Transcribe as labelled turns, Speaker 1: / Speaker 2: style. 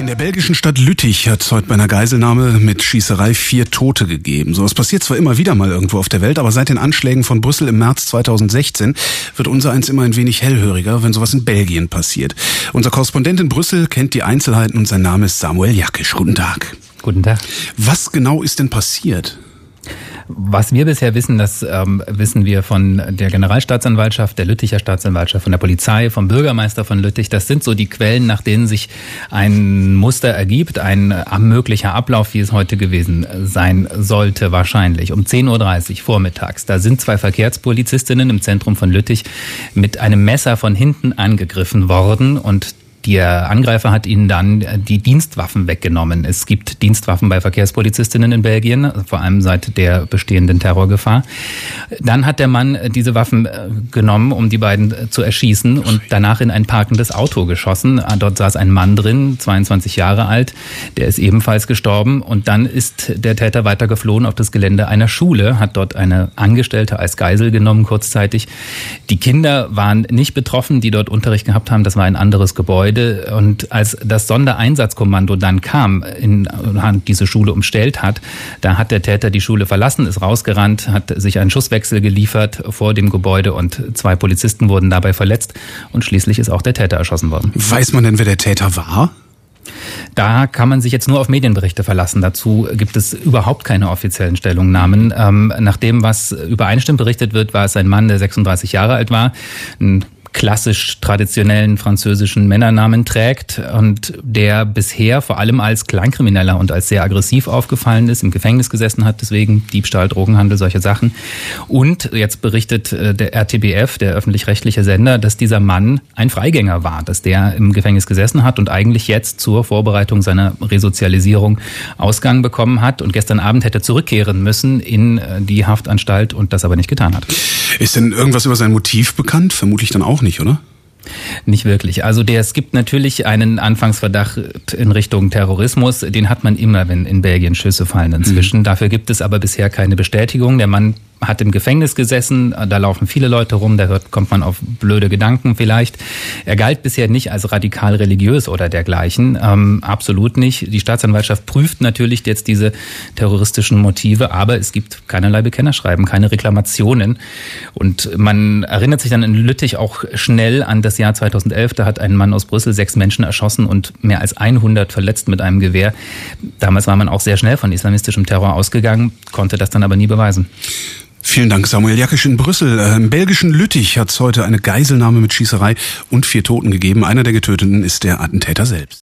Speaker 1: In der belgischen Stadt Lüttich hat es heute bei einer Geiselnahme mit Schießerei vier Tote gegeben. So, es passiert zwar immer wieder mal irgendwo auf der Welt, aber seit den Anschlägen von Brüssel im März 2016 wird unser eins immer ein wenig hellhöriger, wenn sowas in Belgien passiert. Unser Korrespondent in Brüssel kennt die Einzelheiten und sein Name ist Samuel Jackisch. Guten Tag.
Speaker 2: Guten Tag.
Speaker 1: Was genau ist denn passiert?
Speaker 2: Was wir bisher wissen, das ähm, wissen wir von der Generalstaatsanwaltschaft, der Lütticher Staatsanwaltschaft, von der Polizei, vom Bürgermeister von Lüttich. Das sind so die Quellen, nach denen sich ein Muster ergibt, ein äh, möglicher Ablauf, wie es heute gewesen sein sollte, wahrscheinlich. Um 10.30 Uhr vormittags. Da sind zwei Verkehrspolizistinnen im Zentrum von Lüttich mit einem Messer von hinten angegriffen worden und der Angreifer hat ihnen dann die Dienstwaffen weggenommen. Es gibt Dienstwaffen bei Verkehrspolizistinnen in Belgien, vor allem seit der bestehenden Terrorgefahr. Dann hat der Mann diese Waffen äh, genommen, um die beiden äh, zu erschießen und danach in ein parkendes Auto geschossen. Ah, dort saß ein Mann drin, 22 Jahre alt, der ist ebenfalls gestorben und dann ist der Täter weiter geflohen auf das Gelände einer Schule, hat dort eine Angestellte als Geisel genommen kurzzeitig. Die Kinder waren nicht betroffen, die dort Unterricht gehabt haben, das war ein anderes Gebäude. Gebäude. Und als das Sondereinsatzkommando dann kam, in diese Schule umstellt hat, da hat der Täter die Schule verlassen, ist rausgerannt, hat sich einen Schusswechsel geliefert vor dem Gebäude und zwei Polizisten wurden dabei verletzt und schließlich ist auch der Täter erschossen worden.
Speaker 1: Weiß man denn, wer der Täter war?
Speaker 2: Da kann man sich jetzt nur auf Medienberichte verlassen. Dazu gibt es überhaupt keine offiziellen Stellungnahmen. Ähm, nach dem, was übereinstimmend berichtet wird, war es ein Mann, der 36 Jahre alt war, ein klassisch traditionellen französischen Männernamen trägt und der bisher vor allem als Kleinkrimineller und als sehr aggressiv aufgefallen ist, im Gefängnis gesessen hat, deswegen Diebstahl, Drogenhandel, solche Sachen. Und jetzt berichtet äh, der RTBF, der öffentlich-rechtliche Sender, dass dieser Mann ein Freigänger war, dass der im Gefängnis gesessen hat und eigentlich jetzt zur Vorbereitung seiner Resozialisierung Ausgang bekommen hat und gestern Abend hätte zurückkehren müssen in äh, die Haftanstalt und das aber nicht getan hat.
Speaker 1: Ist denn irgendwas über sein Motiv bekannt? Vermutlich dann auch auch nicht, oder?
Speaker 2: Nicht wirklich. Also der, es gibt natürlich einen Anfangsverdacht in Richtung Terrorismus. Den hat man immer, wenn in Belgien Schüsse fallen inzwischen. Mhm. Dafür gibt es aber bisher keine Bestätigung. Der Mann hat im Gefängnis gesessen, da laufen viele Leute rum, da hört, kommt man auf blöde Gedanken vielleicht. Er galt bisher nicht als radikal religiös oder dergleichen, ähm, absolut nicht. Die Staatsanwaltschaft prüft natürlich jetzt diese terroristischen Motive, aber es gibt keinerlei Bekennerschreiben, keine Reklamationen. Und man erinnert sich dann in Lüttich auch schnell an das Jahr 2011, da hat ein Mann aus Brüssel sechs Menschen erschossen und mehr als 100 verletzt mit einem Gewehr. Damals war man auch sehr schnell von islamistischem Terror ausgegangen, konnte das dann aber nie beweisen.
Speaker 1: Vielen Dank, Samuel Jackisch in Brüssel. Äh, Im belgischen Lüttich hat es heute eine Geiselnahme mit Schießerei und vier Toten gegeben. Einer der Getöteten ist der Attentäter selbst.